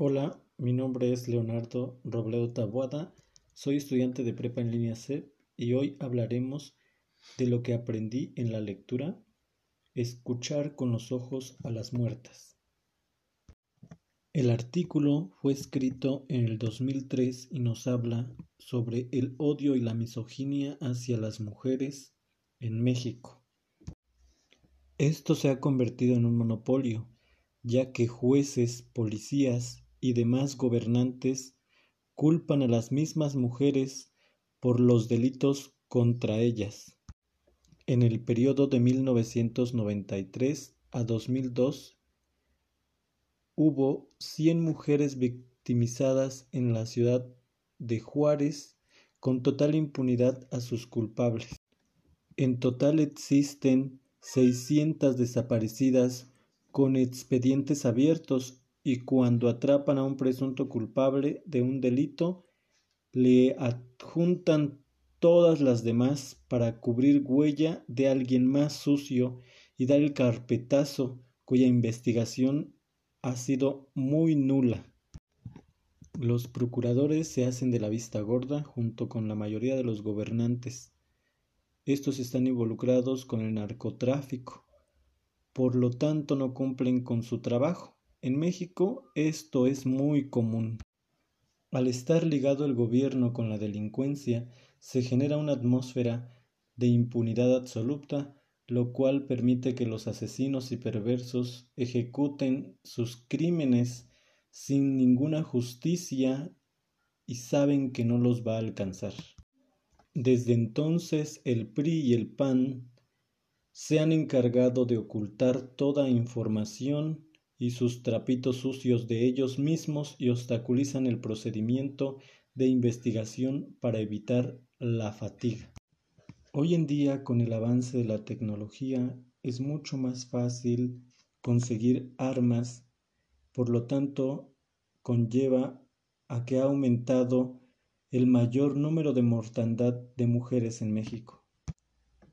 Hola, mi nombre es Leonardo Robledo Taboada, soy estudiante de prepa en línea C y hoy hablaremos de lo que aprendí en la lectura, escuchar con los ojos a las muertas. El artículo fue escrito en el 2003 y nos habla sobre el odio y la misoginia hacia las mujeres en México. Esto se ha convertido en un monopolio, ya que jueces, policías y demás gobernantes culpan a las mismas mujeres por los delitos contra ellas. En el periodo de 1993 a 2002 hubo 100 mujeres victimizadas en la ciudad de Juárez con total impunidad a sus culpables. En total existen 600 desaparecidas con expedientes abiertos y cuando atrapan a un presunto culpable de un delito, le adjuntan todas las demás para cubrir huella de alguien más sucio y dar el carpetazo cuya investigación ha sido muy nula. Los procuradores se hacen de la vista gorda junto con la mayoría de los gobernantes. Estos están involucrados con el narcotráfico, por lo tanto no cumplen con su trabajo. En México esto es muy común. Al estar ligado el gobierno con la delincuencia, se genera una atmósfera de impunidad absoluta, lo cual permite que los asesinos y perversos ejecuten sus crímenes sin ninguna justicia y saben que no los va a alcanzar. Desde entonces el PRI y el PAN se han encargado de ocultar toda información y sus trapitos sucios de ellos mismos y obstaculizan el procedimiento de investigación para evitar la fatiga. Hoy en día, con el avance de la tecnología, es mucho más fácil conseguir armas, por lo tanto, conlleva a que ha aumentado el mayor número de mortandad de mujeres en México.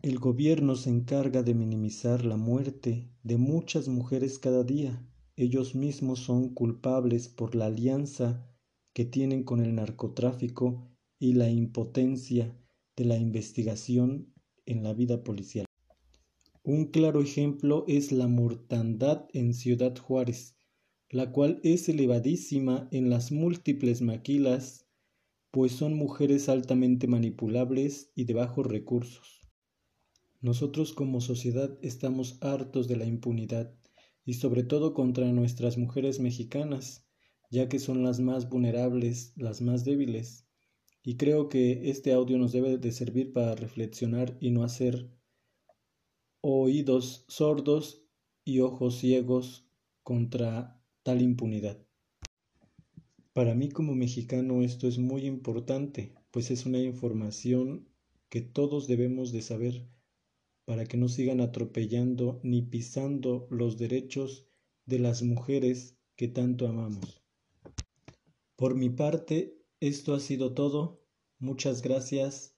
El gobierno se encarga de minimizar la muerte de muchas mujeres cada día. Ellos mismos son culpables por la alianza que tienen con el narcotráfico y la impotencia de la investigación en la vida policial. Un claro ejemplo es la mortandad en Ciudad Juárez, la cual es elevadísima en las múltiples maquilas, pues son mujeres altamente manipulables y de bajos recursos. Nosotros como sociedad estamos hartos de la impunidad y sobre todo contra nuestras mujeres mexicanas, ya que son las más vulnerables, las más débiles. Y creo que este audio nos debe de servir para reflexionar y no hacer oídos sordos y ojos ciegos contra tal impunidad. Para mí como mexicano esto es muy importante, pues es una información que todos debemos de saber para que no sigan atropellando ni pisando los derechos de las mujeres que tanto amamos. Por mi parte, esto ha sido todo. Muchas gracias.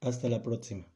Hasta la próxima.